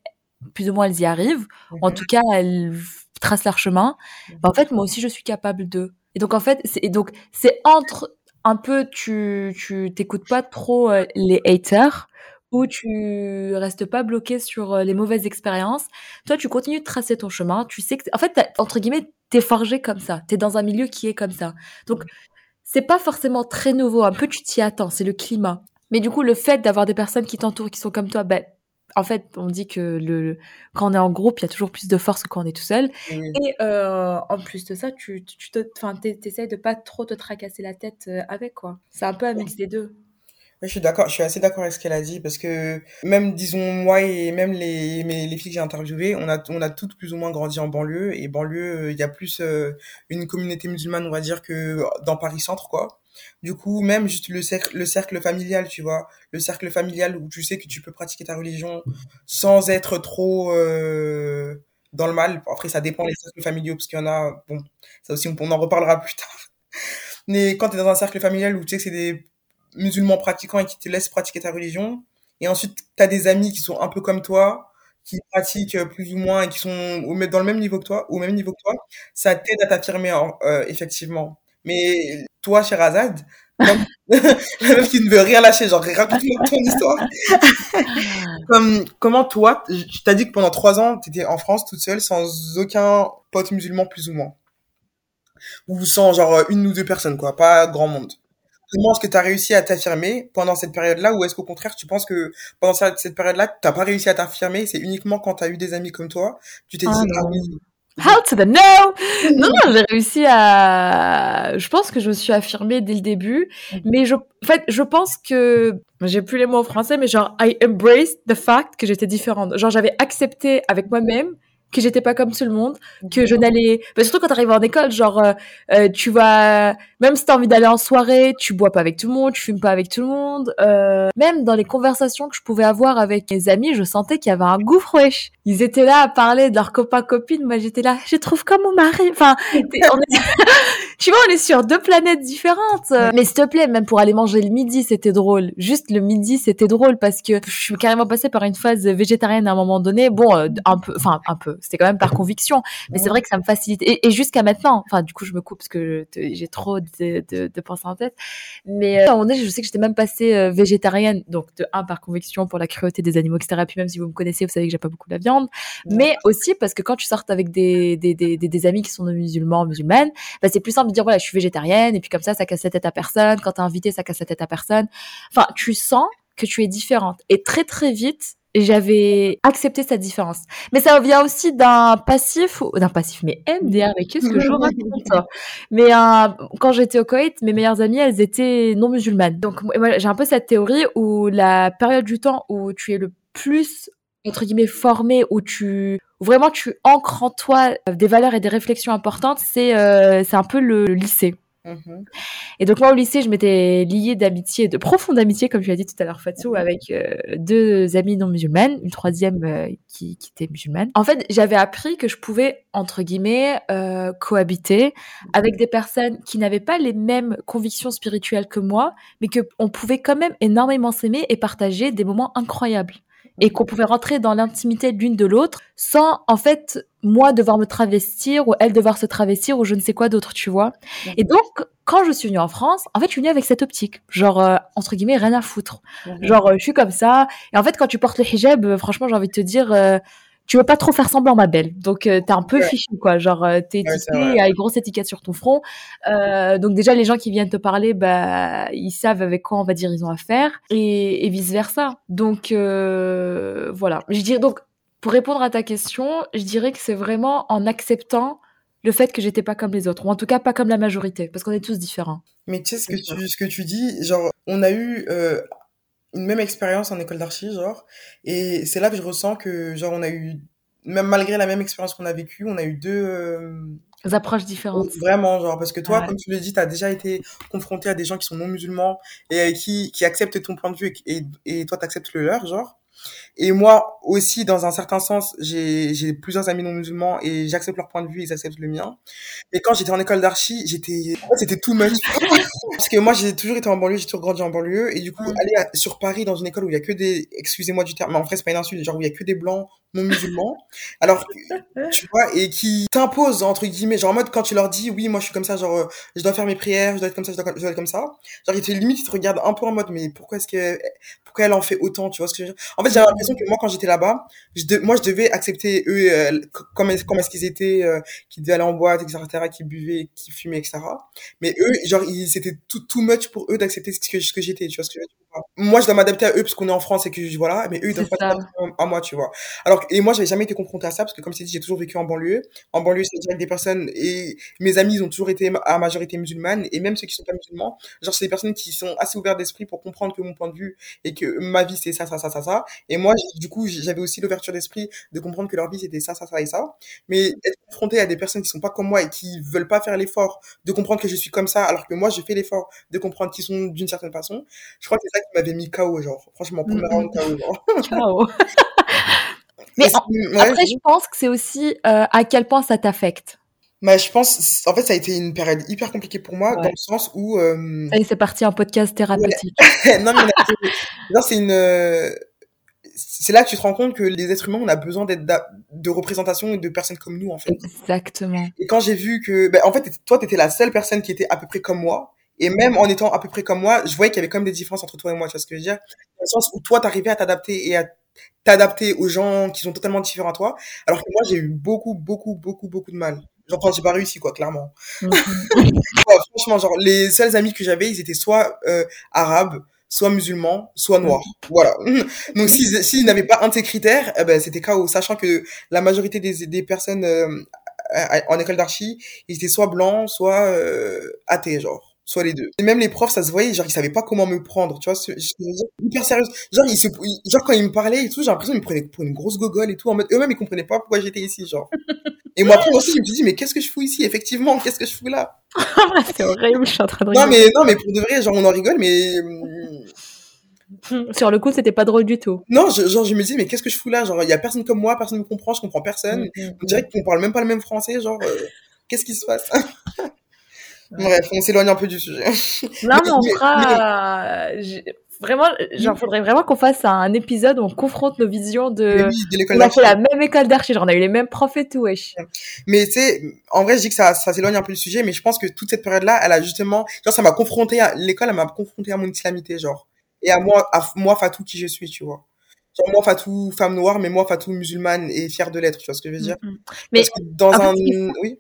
plus ou moins elles y arrivent. En Mhm. tout cas, elles tracent leur chemin. Bah, en fait, moi aussi je suis capable d'eux. Et donc en fait, c'est donc c'est entre un peu tu tu t'écoutes pas trop euh, les haters ou tu restes pas bloqué sur euh, les mauvaises expériences. Toi, tu continues de tracer ton chemin. Tu sais que, en fait, entre guillemets, t'es forgé comme ça. T'es dans un milieu qui est comme ça. Donc, c'est pas forcément très nouveau. Un peu, tu t'y attends. C'est le climat. Mais du coup, le fait d'avoir des personnes qui t'entourent, qui sont comme toi, ben, en fait, on dit que le, quand on est en groupe, il y a toujours plus de force que quand on est tout seul. Oui. Et euh, en plus de ça, tu, tu tu te, t'essayes de pas trop te tracasser la tête euh, avec quoi. C'est un peu un mix des deux. Ouais, je suis d'accord, je suis assez d'accord avec ce qu'elle a dit parce que même disons moi et même les mes, les filles que j'ai interviewées, on a on a toutes plus ou moins grandi en banlieue et banlieue euh, il y a plus euh, une communauté musulmane on va dire que dans Paris centre quoi. Du coup, même juste le cercle le cercle familial, tu vois, le cercle familial où tu sais que tu peux pratiquer ta religion sans être trop euh, dans le mal. Après ça dépend des cercles familiaux parce qu'il y en a bon, ça aussi on, en reparlera plus tard. Mais quand tu es dans un cercle familial où tu sais que c'est des musulmans pratiquants et qui te laissent pratiquer ta religion. Et ensuite, tu as des amis qui sont un peu comme toi, qui pratiquent euh, plus ou moins et qui sont au, dans le même niveau que toi, au même niveau que toi. Ça t'aide à t'affirmer, euh, effectivement. Mais toi, Sherazade, comme la meuf qui ne veut rien lâcher, genre raconte-moi ton histoire. comme, comment toi, tu t'as dit que pendant trois ans, tu étais en France toute seule, sans aucun pote musulman plus ou moins? Ou sans genre une ou deux personnes, quoi, pas grand monde? Comment est-ce que tu as réussi à t'affirmer pendant cette période-là ou est-ce qu'au contraire tu penses que pendant cette période-là tu n'as pas réussi à t'affirmer c'est uniquement quand tu as eu des amis comme toi tu t'es Ah dit ah oui How to the know Non, non, j'ai réussi à. Je pense que je me suis affirmée dès le début, mais je, en fait, je pense que j'ai plus les mots en français, mais genre I embraced the fact que j'étais différente. Genre j'avais accepté avec moi-même que j'étais pas comme tout le monde, que je n'allais, bah, surtout quand t'arrives en école, genre euh, euh, tu vas, même si t'as envie d'aller en soirée, tu bois pas avec tout le monde, tu fumes pas avec tout le monde. Euh, même dans les conversations que je pouvais avoir avec mes amis, je sentais qu'il y avait un gouffre wesh. Ils étaient là à parler de leurs copains copines, moi j'étais là, je trouve comme mon mari. Enfin, t'es- on est- tu tu vois, on est sur deux planètes différentes. Mais s'il te plaît, même pour aller manger le midi, c'était drôle. Juste le midi, c'était drôle parce que je suis carrément passée par une phase végétarienne à un moment donné. Bon, euh, un peu, enfin un peu. C'était quand même par conviction, mais c'est vrai que ça me facilite. Et, et jusqu'à maintenant, enfin du coup, je me coupe parce que j'ai trop de, de, de pensées en tête. Mais euh, à un moment donné, je sais que j'étais même passée euh, végétarienne, donc de un par conviction pour la cruauté des animaux, etc. Puis même si vous me connaissez, vous savez que j'ai pas beaucoup de la viande, mais aussi parce que quand tu sortes avec des des, des, des, amis qui sont musulmans, musulmanes, bah, c'est plus simple de dire voilà, je suis végétarienne et puis comme ça, ça casse la tête à personne. Quand t'es invité, ça casse la tête à personne. Enfin, tu sens que tu es différente. Et très très vite, j'avais accepté cette différence. Mais ça vient aussi d'un passif, d'un passif, mais MDR, mais qu'est-ce que je raconte Mais euh, quand j'étais au Koweït, mes meilleures amies, elles étaient non musulmanes. Donc moi, j'ai un peu cette théorie où la période du temps où tu es le plus entre guillemets formé où tu où vraiment tu ancres en toi des valeurs et des réflexions importantes c'est euh, c'est un peu le lycée Mhm. Et donc moi au lycée, je m'étais liée d'amitié, de profonde amitié, comme tu l'as dit tout à l'heure, Fatsou, avec euh, deux amies non musulmanes, une troisième euh, qui, qui, était musulmane. En fait, j'avais appris que je pouvais entre guillemets euh, cohabiter avec des personnes qui n'avaient pas les mêmes convictions spirituelles que moi, mais que on pouvait quand même énormément s'aimer et partager des moments incroyables et qu'on pouvait rentrer dans l'intimité l'une de l'autre sans en fait moi devoir me travestir ou elle devoir se travestir ou je ne sais quoi d'autre, tu vois. Et donc quand je suis venue en France, en fait, je suis venue avec cette optique, genre euh, entre guillemets rien à foutre. Genre euh, je suis comme ça et en fait quand tu portes le hijab, euh, franchement, j'ai envie de te dire tu veux pas trop faire semblant, ma belle. Donc, tu t'es un peu fichu, quoi. Genre, t'es étiqueté, il y a une grosse étiquette sur ton front. Euh, donc, déjà, les gens qui viennent te parler, bah, ils savent avec quoi, on va dire, ils ont affaire. Et, et vice versa. Donc, euh, voilà. Je dirais, donc, pour répondre à ta question, je dirais que c'est vraiment en acceptant le fait que j'étais pas comme les autres, ou en tout cas pas comme la majorité, parce qu'on est tous différents. Mais tu sais ce que tu, ce que tu dis, genre, on a eu euh, une même expérience en école d'archi, genre. Et c'est là que je ressens que, genre, on a eu, même malgré la même expérience qu'on a vécue, on a eu deux euh, approches différentes. Vraiment, genre, parce que toi, comme tu le dis, tu as déjà été confronté à des gens qui sont non musulmans et qui, qui acceptent ton point de vue et, et, et toi, tu acceptes le leur, genre. Et moi aussi, dans un certain sens, j'ai plusieurs amis non musulmans et j'accepte leur point de vue, ils acceptent le mien. Et quand j'étais en école d'archi, j'étais, c'était tout much. Parce que moi, j'ai toujours été en banlieue, j'ai toujours grandi en banlieue. Et du coup, aller sur Paris dans une école où il y a que des, excusez-moi du terme, mais en vrai, c'est pas une insulte, genre où il y a que des blancs non musulmans. Alors, tu vois, et qui t'imposent, entre guillemets, genre en mode quand tu leur dis, oui, moi je suis comme ça, genre, euh, je dois faire mes prières, je dois être comme ça, je dois, être comme ça. Genre, ils te limite, ils te regardent un peu en mode, mais pourquoi est-ce que, pourquoi elle en fait autant, tu vois ce que je veux dire? En fait, j'avais l'impression que moi, quand j'étais là-bas, je moi, je devais accepter eux, euh, comme, comme est-ce qu'ils étaient, euh, qui devaient aller en boîte, etc., qui buvaient, qui fumaient, etc. Mais eux, genre, c'était tout, too much pour eux d'accepter ce que, ce que j'étais, tu vois ce que je veux dire? Moi, je dois m'adapter à eux parce qu'on est en France et que, voilà, mais eux, ils doivent pas s'adapter à moi, tu vois. Alors, et moi, j'avais jamais été confronté à ça parce que, comme je t'ai dit, j'ai toujours vécu en banlieue. En banlieue, c'est avec des personnes et mes amis, ils ont toujours été à majorité musulmane et même ceux qui sont pas musulmans, genre, c'est des personnes qui sont assez ouvertes d'esprit pour comprendre que mon point de vue et que ma vie, c'est ça, ça, ça, ça, ça. Et moi, du coup, j'avais aussi l'ouverture d'esprit de comprendre que leur vie, c'était ça, ça, ça et ça. Mais être confronté à des personnes qui sont pas comme moi et qui veulent pas faire l'effort de comprendre que je suis comme ça alors que moi, je fais l'effort de comprendre qu'ils sont d'une certaine façon, je crois que c'est ça qui m'avait mis KO, genre. Franchement, premier mm, round KO, genre. Mais après, je pense que c'est aussi euh, à quel point ça t'affecte. Mais je pense, en fait, ça a été une période hyper compliquée pour moi, dans le sens où. Euh... C'est parti en podcast thérapeutique. non, mais c'est une. Euh, c'est là que tu te rends compte que les êtres humains, on a besoin d'être de représentation et de personnes comme nous, en fait. Exactement. Et quand j'ai vu que, ben, en fait, toi, t'étais la seule personne qui était à peu près comme moi. Et même en étant à peu près comme moi, je voyais qu'il y avait quand même des différences entre toi et moi, tu vois ce que je veux dire? Dans le sens où toi, t'arrivais à t'adapter et à t'adapter aux gens qui sont totalement différents à toi, alors que moi, j'ai eu beaucoup, beaucoup, beaucoup, beaucoup de mal. Genre, j'ai pas réussi, quoi, clairement. Mhm. franchement, genre, les seuls amis que j'avais, ils étaient soit euh, arabes, soit musulmans, soit noirs. Voilà. Donc, s'ils si, n'avaient pas un de ces critères, eh ben, c'était chaos, sachant que la majorité des, des personnes euh, en école d'archi, ils étaient soit blancs, soit euh, athées, genre soit les deux. Et même les profs, ça se voyait, genre, ils savaient pas comment me prendre, tu vois, je, hyper sérieux. Genre, ils se, genre, quand ils me parlaient et tout, j'ai l'impression qu'ils me prenaient pour une grosse gogole et tout, en mode, eux-mêmes, ils comprenaient pas pourquoi j'étais ici, genre. Et moi, après aussi, je me suis dit, mais qu'est-ce que je fous ici, effectivement, qu'est-ce que je fous là? c'est horrible, je suis en train de rigoler. Non, mais, non, mais pour de vrai, genre, on en rigole, mais, sur le coup, c'était pas drôle du tout. Non, je, genre, je me dis, mais qu'est-ce que je fous là? Genre, il y a personne comme moi, personne me comprend, je comprends personne. Mm, mm, on dirait mm. qu'on parle même pas le même français, genre, euh, qu'est-ce qui se passe? Bref, on s'éloigne un peu du sujet. Non, mais on fera. Vraiment, genre, faudrait vraiment qu'on fasse un épisode où on confronte nos visions de. Oui, de l'école On a fait la même école d'archi, genre on a eu les mêmes profs et tout, wesh. Mais tu sais, en vrai, je dis que ça, ça s'éloigne un peu du sujet, mais je pense que toute cette période-là, elle a justement, genre, ça m'a confronté à, l'école, elle m'a confronté à mon islamité, genre. Et à moi, à moi, Fatou, qui je suis, tu vois. Genre, moi, Fatou, femme noire, mais moi, Fatou, musulmane et fière de l'être, tu vois ce que je veux dire? Mm, mm. Mais Parce que dans en fait, un, oui.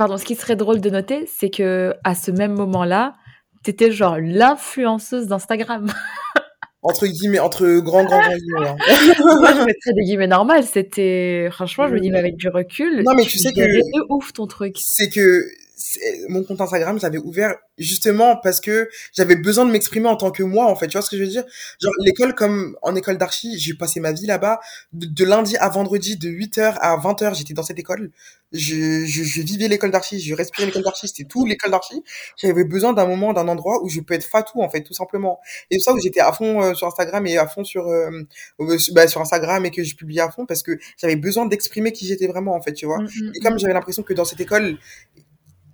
Pardon, ce qui serait drôle de noter, c'est que à ce même moment-là, t'étais genre l'influenceuse d'Instagram. Entre guillemets, entre grands, grands, grands guillemets. hein. Moi, je mettrais des guillemets normales. C'était, franchement, je me dis, mais avec du recul, Non, mais tu sais que- de ouf ton truc. c'est que mon compte Instagram, j'avais ouvert justement parce que j'avais besoin de m'exprimer en tant que moi, en fait. Tu vois ce que je veux dire? Genre, l'école, comme en école d'archi, j'ai passé ma vie là-bas. De, de lundi à vendredi, de 8h à 20h, j'étais dans cette école. Je, je, je vivais l'école d'archi, je respirais l'école d'archi, c'était tout l'école d'archi. J'avais besoin d'un moment, d'un endroit où je peux être fatou, en fait, tout simplement. Et c'est ça où j'étais à fond euh, sur Instagram et à fond sur, euh, euh, sur- bah, sur Instagram et que je publiais à fond parce que j'avais besoin d'exprimer qui j'étais vraiment, en fait, tu vois? Mm, mm, Et comme j'avais l'impression que dans cette école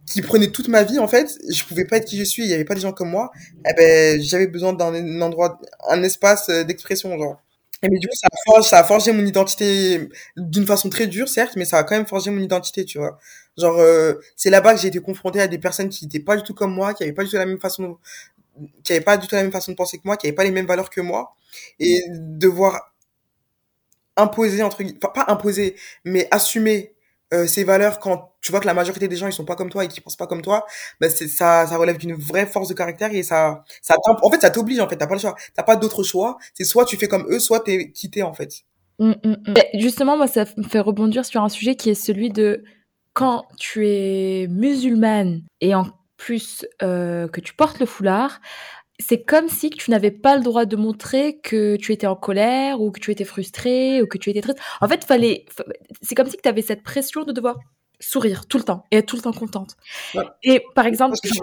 qui prenait toute ma vie en fait, je pouvais pas être qui je suis, il y avait pas des gens comme moi. Eh ben j'avais besoin d'un endroit, un espace euh, d'expression genre. Et mais du coup ça a, forgé, mon identité d'une façon très dure certes, mais ça a quand même forgé mon identité, tu vois. Genre euh, c'est là-bas que j'ai été confronté à des personnes qui étaient pas du tout comme moi, qui avaient pas du tout la même façon, qui avaient pas du tout la même façon de penser que moi, qui avaient pas les mêmes valeurs que moi, et devoir imposer entre enfin pas imposer, mais assumer euh, ces valeurs quand tu vois que la majorité des gens ils sont pas comme toi et qui pensent pas comme toi bah c'est ça ça relève d'une vraie force de caractère et ça ça en fait ça t'oblige en fait t'as pas le choix. T'as pas d'autre choix. C'est soit tu fais comme eux soit t'es quitté en fait. Mm, mm. Mais Justement, moi, ça me fait rebondir sur un sujet qui est celui de quand tu es musulmane et en plus euh, que tu portes le foulard, c'est comme si tu n'avais pas le droit de montrer que tu étais en colère ou que tu étais frustré ou que tu étais triste. En fait, fallait, fa- c'est comme si tu avais cette pression de devoir sourire tout le temps et être tout le temps contente. Ouais. Et par exemple, que tu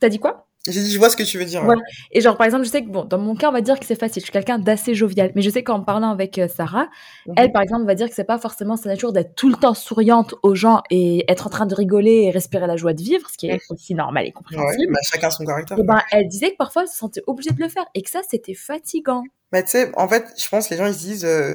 t'as dit quoi? J'ai dit je vois ce que tu veux dire ouais. Voilà. Et genre, par exemple, je sais que, bon, dans mon cas, on va dire que c'est facile. Je suis quelqu'un d'assez jovial. Mais je sais qu'en parlant avec euh, Sarah, Mhm. elle, par exemple, va dire que c'est pas forcément sa nature d'être tout le temps souriante aux gens et être en train de rigoler et respirer la joie de vivre, ce qui est aussi normal et ouais compréhensible. bah, chacun son caractère Et ben, elle disait que parfois, elle se sentait obligée de le faire et que ça, c'était fatigant. mais tu sais en fait je pense les gens ils se disent euh,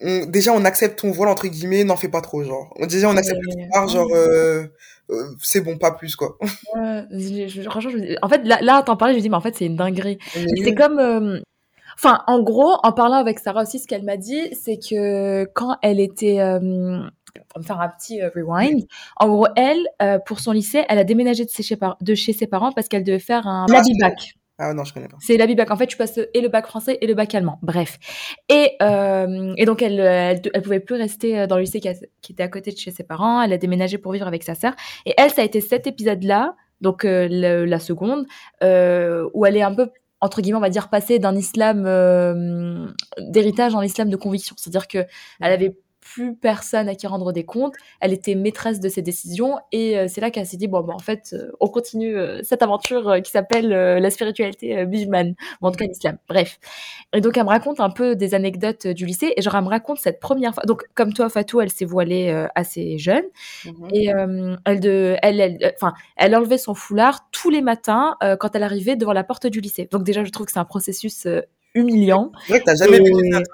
on- déjà on accepte ton voile entre guillemets n'en fais pas trop genre déjà on accepte Mais- le genre euh, euh, c'est bon pas plus quoi Ouais, je- je- franchement, je en fait, là, là, à t'en parler, je me dis, mais en fait, c'est une dinguerie. Oui. C'est comme. euh, Enfin, en gros, en parlant avec Sarah aussi, ce qu'elle m'a dit, c'est que quand elle était. euh, pour me faire un petit euh, rewind. En gros, elle, euh, pour son lycée, elle a déménagé de, chez, par- de chez ses parents parce qu'elle devait faire un Ah. Ah non je connais pas C'est l'habit bac. En fait, tu passes et le bac français et le bac allemand. Bref. Et, euh, et donc, elle, elle, pouvait plus rester euh, dans le lycée qui, était à côté de chez ses parents. Elle a déménagé pour vivre avec sa sœur. Et elle, ça a été cet épisode-là, donc euh, la seconde, euh, où elle est un peu entre guillemets, on va dire, passée d'un islam euh, d'héritage en islam de conviction. C'est-à-dire que elle avait plus personne à qui rendre des comptes. Elle était maîtresse de ses décisions et euh, c'est là qu'elle s'est dit bon, bah, en fait, euh, on continue euh, cette aventure qui s'appelle la spiritualité musulmane, ou en tout cas l'islam. Bref. Et donc elle me raconte un peu des anecdotes du lycée et genre elle me raconte cette première fois. Donc comme toi, Fatou, elle s'est voilée assez jeune Mhm. et elle de, elle, elle, enfin, elle enlevait son foulard tous les matins quand elle arrivait devant la porte du lycée. Donc déjà, je trouve que c'est un processus humiliant. c'est t'as jamais faire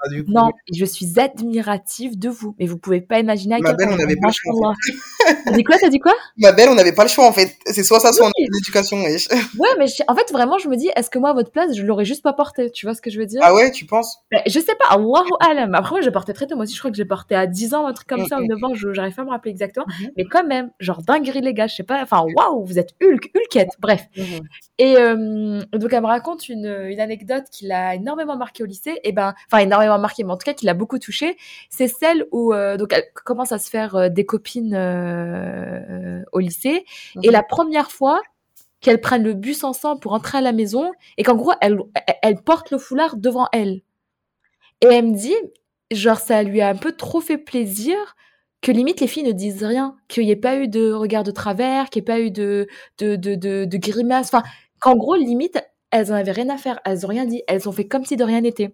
ça du coup Non, je suis admirative de vous, mais vous pouvez pas imaginer à Ma belle, on n'avait pas le choix. T'as dit quoi T'as dit quoi? Ma belle, on n'avait pas le choix en fait. C'est soit ça, soit Oui. en éducation. wesh. Ouais, mais je- en fait, vraiment, je me dis, est-ce que moi, à votre place, je l'aurais juste pas porté? Tu vois ce que je veux dire? Ah ouais, tu penses? Ben, Je sais pas, Allahu alam. Après, moi, j'ai porté très tôt. Moi aussi, je crois que j'ai porté à 10 ans, un truc comme Mm, ça, ou mm. 9 ans, je- j'arrive pas à me rappeler exactement. Mhm. Mais quand même, genre dinguerie, les gars, je sais pas. Enfin, waouh, vous êtes Hulk, Hulkette. Bref. Mhm. Et euh, donc, elle me raconte une, une anecdote qui l'a énormément marqué au lycée. Et ben, enfin, énormément marqué, mais en tout cas, qui l'a beaucoup touchée. C'est celle où, euh, donc, elle commence à se faire euh, des copines euh, au lycée. Et Mhm. la première fois qu'elles prennent le bus ensemble pour entrer à la maison, et qu'en gros, elle, elle, porte le foulard devant elle. Et elle me dit, genre, ça lui a un peu trop fait plaisir que limite les filles ne disent rien, qu'il n'y ait pas eu de regard de travers, qu'il n'y ait pas eu de, de, de, de, de grimaces, enfin, qu'en gros, limite, elles en avaient rien à faire, elles ont rien dit, elles ont fait comme si de rien n'était.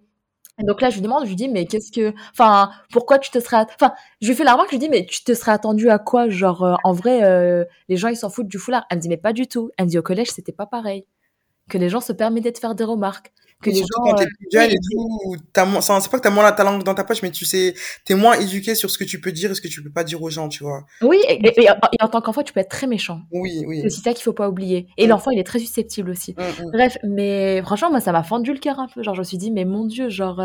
Donc là, je lui demande, je lui dis, mais qu'est-ce que, enfin, pourquoi tu te serais, enfin, je lui fais la remarque, je lui dis, mais tu te serais attendu à quoi Genre, euh, en vrai, euh, les gens, ils s'en foutent du foulard. Elle me dit, mais pas du tout. Elle me dit, au collège, c'était pas pareil. Que les gens se permettaient de faire des remarques. Que les gens. quand t'es plus jeune et tout, c'est pas que t'as moins ta langue dans ta poche, mais tu sais, t'es moins éduqué sur ce que tu peux dire et ce que tu peux pas dire aux gens, tu vois. Oui, et, en tant qu'enfant, tu peux être très méchant. Oui, oui. C'est ça qu'il faut pas oublier. Et mm. l'enfant, il est très susceptible aussi. Mm, mm. Bref, mais franchement, moi, ça m'a fendu le cœur un peu. Genre, je me suis dit, mais mon Dieu, genre,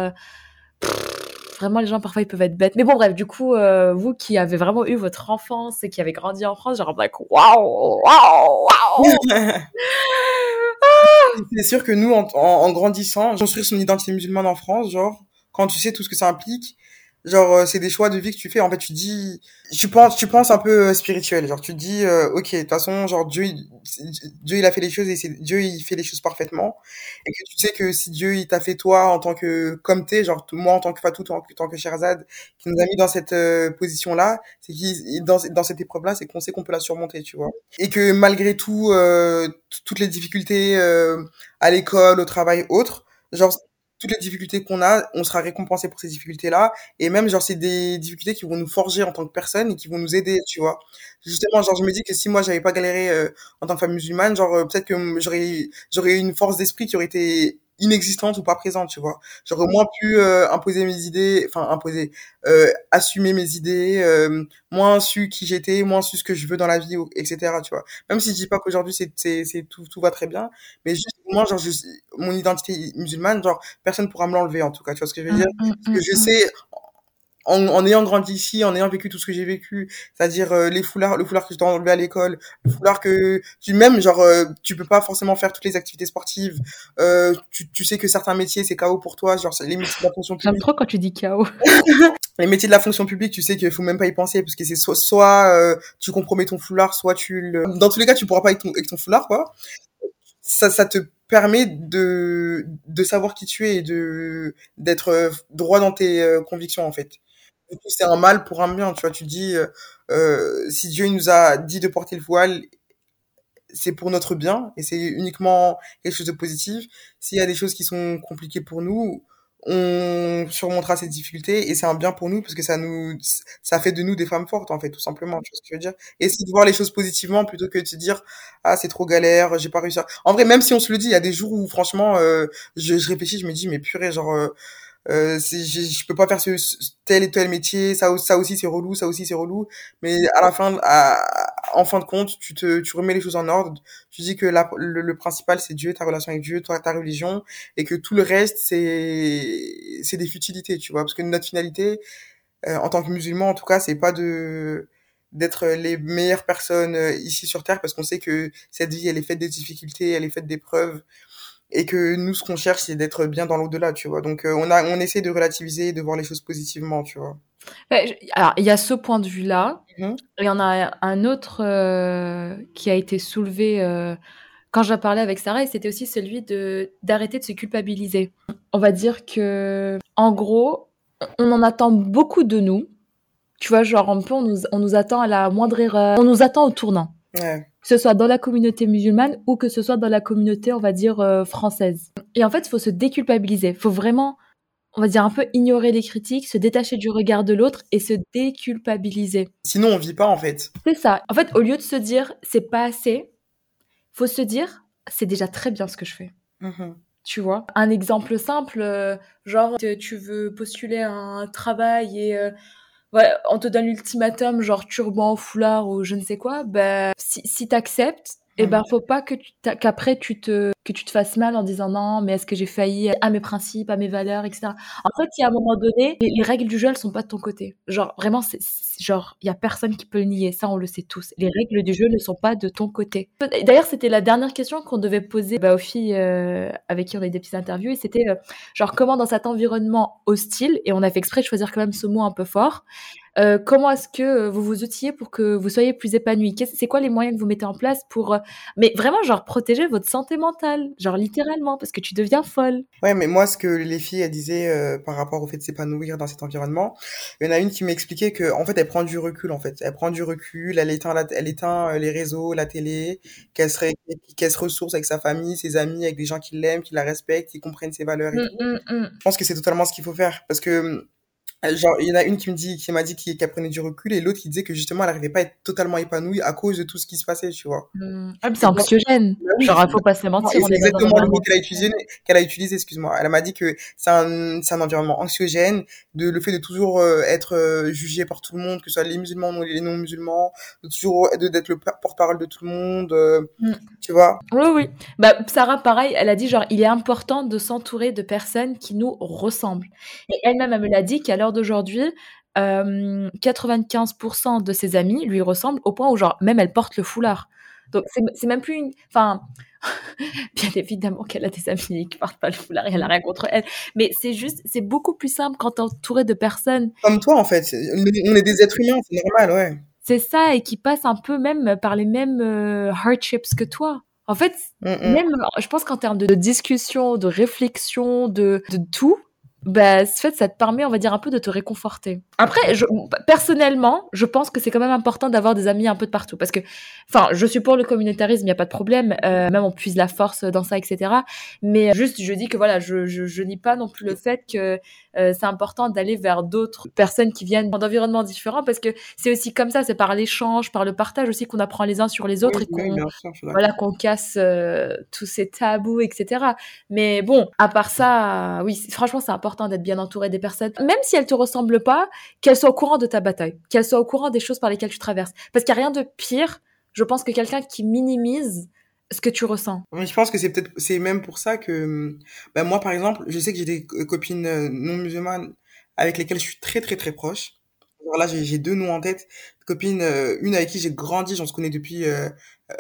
vraiment les gens parfois ils peuvent être bêtes. Mais bon bref, du coup euh, vous qui avez vraiment eu votre enfance et qui avez grandi en France, genre like waouh waouh waouh. C'est sûr que nous en, grandissant, construire son identité musulmane en France, genre quand tu sais tout ce que ça implique, genre euh, c'est des choix de vie que tu fais. En fait tu dis tu penses tu penses un peu euh, spirituel. Genre tu dis euh, ok de toute façon genre Dieu Dieu il a fait les choses et c'est Dieu il fait les choses parfaitement. Et que tu sais que si Dieu il t'a fait toi en tant que comme t'es genre moi en tant que Fatou en tant que Sherzad qui nous a mis dans cette position là c'est qui dans dans cette épreuve là c'est qu'on sait qu'on peut la surmonter tu vois. Et que malgré tout toutes les difficultés à l'école au travail autres genre toutes les difficultés qu'on a, on sera récompensé pour ces difficultés-là. Et même, genre, c'est des difficultés qui vont nous forger en tant que personne et qui vont nous aider, tu vois. Justement, genre, je me dis que si moi, j'avais pas galéré euh, en tant que femme musulmane, genre, euh, peut-être que j'aurais, j'aurais une force d'esprit qui aurait été inexistante ou pas présente, tu vois. J'aurais moins pu euh, imposer mes idées, enfin imposer, euh, assumer mes idées, euh, moins su qui j'étais, moins su ce que je veux dans la vie, etc. Tu vois. Même si je dis pas qu'aujourd'hui c'est c'est tout tout va très bien, mais juste moi genre mon identité musulmane, genre personne pourra me l'enlever en tout cas. Tu vois ce que je veux dire mmh, mmh, Parce que je mmh, sais en, en, ayant grandi ici, en ayant vécu tout ce que j'ai vécu, c'est-à-dire euh, les foulards, le foulard que je dois enlever à l'école, le foulard que tu même genre euh, tu peux pas forcément faire toutes les activités sportives, euh, tu, tu sais que certains métiers c'est chaos pour toi, genre les métiers de la fonction publique. J'aime trop quand tu dis chaos. les métiers de la fonction publique, tu sais qu'il faut même pas y penser parce que c'est soit, soit euh, tu compromets ton foulard, soit tu le... dans tous les cas tu pourras pas avec ton, avec ton foulard quoi. Ça, ça te permet de de savoir qui tu es et de d'être droit dans tes convictions en fait c'est un mal pour un bien, tu vois. Tu dis, euh, euh, si Dieu nous a dit de porter le voile, c'est pour notre bien et c'est uniquement quelque chose de positif. S'il y a des choses qui sont compliquées pour nous, on surmontera ces difficultés et c'est un bien pour nous parce que ça nous ça fait de nous des femmes fortes en fait tout simplement tu vois ce que je veux dire et de voir les choses positivement plutôt que de se dire ah c'est trop galère j'ai pas réussi à... en vrai même si on se le dit il y a des jours où franchement euh, je, réfléchis je me dis mais purée genre je, je peux pas faire ce, tel et tel métier, ça, ça aussi c'est relou, ça aussi c'est relou, mais à la fin, à, en fin de compte, tu te, tu remets les choses en ordre, tu dis que la, le, principal c'est Dieu, ta relation avec Dieu, toi, ta religion, et que tout le reste c'est, c'est des futilités, tu vois, parce que notre finalité, euh, en tant que musulman en tout cas, c'est pas de, d'être les meilleures personnes euh, ici sur terre parce qu'on sait que cette vie elle est faite des difficultés, elle est faite d'épreuves, et que nous ce qu'on cherche c'est d'être bien dans l'au-delà tu vois. Donc euh, on a on essaie de relativiser de voir les choses positivement tu vois. Alors il y a ce point de vue là mmh il y en a un autre euh, qui a été soulevé euh, quand j'ai parlé avec Sarah et c'était aussi celui de d'arrêter de se culpabiliser. On va dire que en gros on en attend beaucoup de nous. Tu vois genre un peu on nous, on nous attend à la moindre erreur. On nous attend au tournant. Ouais que ce soit dans la communauté musulmane ou que ce soit dans la communauté, on va dire, euh, française. Et en fait, il faut se déculpabiliser. Il faut vraiment, on va dire, un peu ignorer les critiques, se détacher du regard de l'autre et se déculpabiliser. Sinon, on vit pas, en fait. C'est ça. En fait, au lieu de se dire, c'est pas assez, faut se dire, c'est déjà très bien ce que je fais. Mm-hmm. Tu vois? Un exemple simple, euh, genre, tu veux postuler un travail et... Ouais, on te donne l'ultimatum, genre turban, foulard ou je ne sais quoi, ben, si, si t'acceptes, et eh ben, faut pas que qu'après tu te, que tu te fasses mal en disant non, mais est-ce que j'ai failli à mes principes, à mes valeurs, etc. En fait, il y a un moment donné, les, règles du jeu, elles sont pas de ton côté. Genre, vraiment, c'est, genre, il y a personne qui peut le nier. Ça, on le sait tous. Les règles du jeu ne sont pas de ton côté. D'ailleurs, c'était la dernière question qu'on devait poser bah, aux filles euh, avec qui on a eu des petites interviews et c'était, euh, genre, comment dans cet environnement hostile, et on a fait exprès de choisir quand même ce mot un peu fort, euh, comment est-ce que euh, vous vous outillez pour que vous soyez plus épanoui C'est quoi les moyens que vous mettez en place pour, euh, mais vraiment, genre, protéger votre santé mentale, genre littéralement, parce que tu deviens folle. Ouais, mais moi, ce que les filles, elles disaient par rapport au fait de s'épanouir dans cet environnement, il y en a une qui m'expliquait que, en fait, elle prend du recul, en fait. Elle prend du recul, elle éteint, elle éteint les réseaux, la télé, qu'elle serait, qu'elle se ressource avec sa famille, ses amis, avec des gens qui l'aiment, qui la respectent, qui comprennent ses valeurs et mmh, tout. Mmh, mmh. Je pense que c'est totalement ce qu'il faut faire, parce que genre il y en a une qui me dit qui m'a dit qu'elle prenait du recul et l'autre qui disait que justement elle n'arrivait pas à être totalement épanouie à cause de tout ce qui se passait tu vois. Mmh. ah, c'est anxiogène. Bah genre il faut pas se mentir c'est exactement le mot qu'elle a utilisé qu'elle a utilisé excuse-moi. Elle m'a dit que c'est un c'est un environnement anxiogène de le fait de toujours euh, être euh, jugé par tout le monde que ce soit les musulmans ou les non musulmans de toujours d'être le porte-parole de tout le monde mmh. tu vois. Oui oui. Bah Sarah pareil elle a dit genre il est important de s'entourer de personnes qui nous ressemblent. Et elle-même elle me l'a dit qu'à l'heure d'aujourd'hui, 95% de ses amis lui ressemblent au point où, genre, même elle porte le foulard. Donc, c'est même plus une. Enfin, bien évidemment qu'elle a des amis qui portent pas le foulard et elle a rien contre elle. Mais c'est juste, c'est beaucoup plus simple quand t'es entouré de personnes. Comme toi, en fait. On est des êtres humains, c'est normal, ouais. C'est ça, et qui passent un peu même par les mêmes euh, hardships que toi. En fait, même, je pense qu'en termes de, discussion, de réflexion, de, de tout, bah, ce fait, ça te permet, on va dire, un peu de te réconforter. Après, je, personnellement, je pense que c'est quand même important d'avoir des amis un peu de partout. Parce que, enfin, je suis pour le communautarisme, il n'y a pas de problème. Euh, même on puise la force dans ça, etc. Mais juste, je dis que voilà, je, je, je nie pas non plus le fait que euh, c'est important d'aller vers d'autres personnes qui viennent d'environnements différents. Parce que c'est aussi comme ça, c'est par l'échange, par le partage aussi qu'on apprend les uns sur les autres et qu'on voilà, qu'on casse euh, tous ces tabous, etc. Mais bon, à part ça, oui, franchement, c'est important d'être bien entouré des personnes, même si elles te ressemblent pas, qu'elles soient au courant de ta bataille, qu'elles soient au courant des choses par lesquelles tu traverses. Parce qu'il n'y a rien de pire, je pense, que quelqu'un qui minimise ce que tu ressens. Je pense que c'est peut-être, c'est même pour ça que, ben moi, par exemple, je sais que j'ai des copines euh, non musulmanes avec lesquelles je suis très, très, très proche. Alors là, j'ai deux noms en tête. Copine, euh, une avec qui j'ai grandi, j'en se connais depuis euh,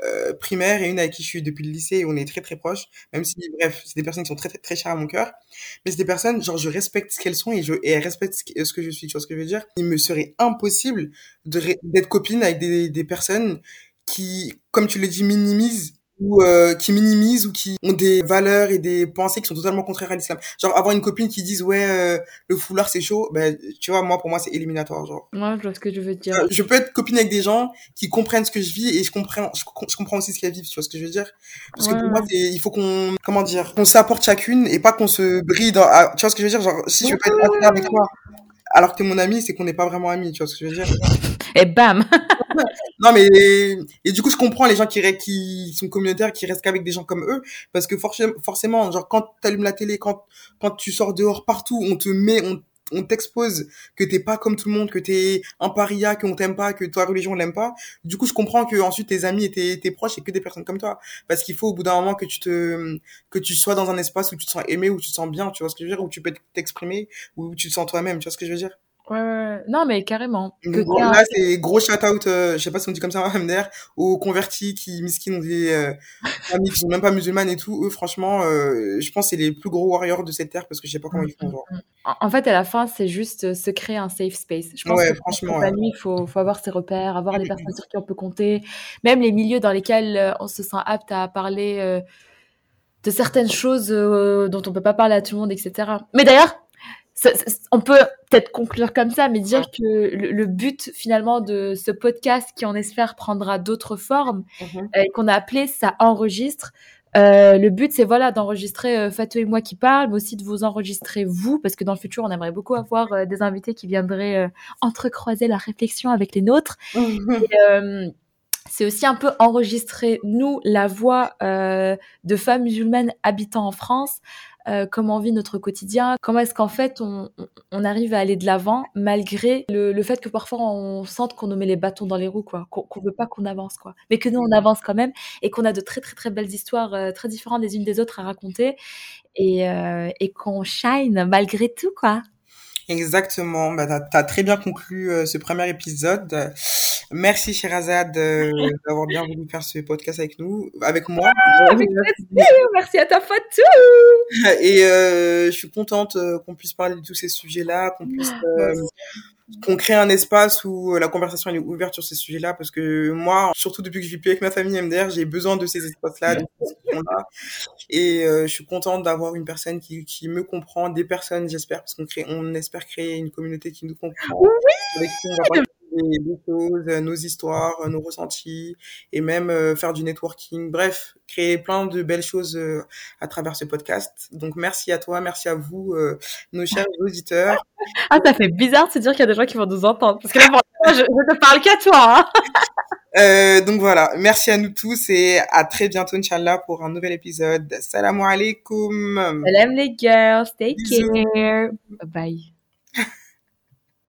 euh, primaire, et une avec qui je suis depuis le lycée, et on est très très proches. Même si, bref, c'est des personnes qui sont très très, très chères à mon cœur. Mais c'est des personnes, genre, je respecte ce qu'elles sont et je et elles respectent ce que, je suis. Tu vois ce que je veux dire? Il me serait impossible d'être copine avec des, des personnes qui, comme tu le dis, minimisent ou euh, qui minimisent ou qui ont des valeurs et des pensées qui sont totalement contraires à l'islam. Genre avoir une copine qui dise ouais euh, le foulard c'est chaud, ben tu vois moi pour moi c'est éliminatoire genre. Moi je vois ce que je veux dire. je peux être copine avec des gens qui comprennent ce que je vis et je comprends je, comprends aussi ce qu'elles vivent, tu vois ce que je veux dire? Parce que pour moi il faut qu'on comment dire, qu'on s'apporte chacune et pas qu'on se brille dans tu vois ce que je veux dire? Genre si je veux pas être avec toi alors que t'es mon ami, c'est qu'on n'est pas vraiment amis, tu vois ce que je veux dire? Et bam Non mais et du coup je comprends les gens qui qui sont communautaires qui restent qu'avec des gens comme eux parce que forcément genre quand tu allumes la télé quand quand tu sors dehors partout on te met on on t'expose que t'es pas comme tout le monde, que t'es un paria, qu'on t'aime pas, que ta religion l'aime pas. Du coup, je comprends que ensuite tes amis et tes, tes proches et que des personnes comme toi, parce qu'il faut au bout d'un moment que tu te que tu sois dans un espace où tu te sens aimé, où tu te sens bien, tu vois ce que je veux dire, où tu peux t'exprimer, où tu te sens toi-même, tu vois ce que je veux dire? Ouais, ouais, non, mais carrément. là, c'est gros shout-out, euh, je sais pas si on dit comme ça, MDR, aux convertis qui, miskin, ont des euh, amis qui sont même pas musulmanes et tout. Eux, franchement, euh, je pense que c'est les plus gros warriors de cette terre parce que je sais pas comment ils font. Genre. En fait, à la fin, c'est juste se créer un safe space. Je pense ouais, que franchement, il faut, faut avoir ses repères, avoir les personnes sur qui on peut compter, même les milieux dans lesquels on se sent apte à parler de certaines choses dont on peut pas parler à tout le monde, etc. Mais d'ailleurs, on peut peut-être conclure comme ça, mais dire que le, but finalement de ce podcast, qui on espère prendra d'autres formes, mhm. euh, qu'on a appelé ça enregistre. Euh, le but, c'est voilà d'enregistrer euh, Fatou et moi qui parlent, mais aussi de vous enregistrer vous, parce que dans le futur, on aimerait beaucoup avoir des invités qui viendraient entrecroiser la réflexion avec les nôtres. Mhm. c'est aussi un peu enregistrer nous la voix de femmes musulmanes habitant en France euh, comment vit notre quotidien, comment est-ce qu'en fait on, arrive à aller de l'avant malgré le, fait que parfois on sente qu'on nous met les bâtons dans les roues, quoi, qu'on veut pas qu'on avance, quoi, mais que nous on avance quand même et qu'on a de très très très belles histoires euh, très différentes les unes des autres à raconter et, euh, qu'on shine malgré tout, quoi. Exactement, bah, tu as, très bien conclu ce premier épisode. Merci Sherazade euh, d'avoir bien voulu faire ce podcast avec nous, avec moi. merci. à ta Fatou. Et euh, je suis contente euh, qu'on puisse parler de tous ces sujets-là, qu'on puisse euh, qu'on crée un espace où la conversation est ouverte sur ces sujets-là, parce que moi, surtout depuis que je vis plus avec ma famille MDR, j'ai besoin de ces espaces-là, de ces là Et je suis contente d'avoir une personne qui, qui me comprend, des personnes, j'espère, parce qu'on crée, on espère créer une communauté qui nous comprend, oui. avec qui on va des choses, nos histoires, nos ressentis, et même euh, faire du networking. Bref, créer plein de belles choses euh, à travers ce podcast. Donc merci à toi, merci à vous, euh, nos chers auditeurs. Ah, ça fait bizarre de se dire qu'il y a des gens qui vont nous entendre, parce que là, je, je te parle qu'à toi. Hein. donc voilà, merci à nous tous et à très bientôt, Inch'Allah, pour un nouvel épisode. Salam alaikum. Salam les girls, take care. Bye.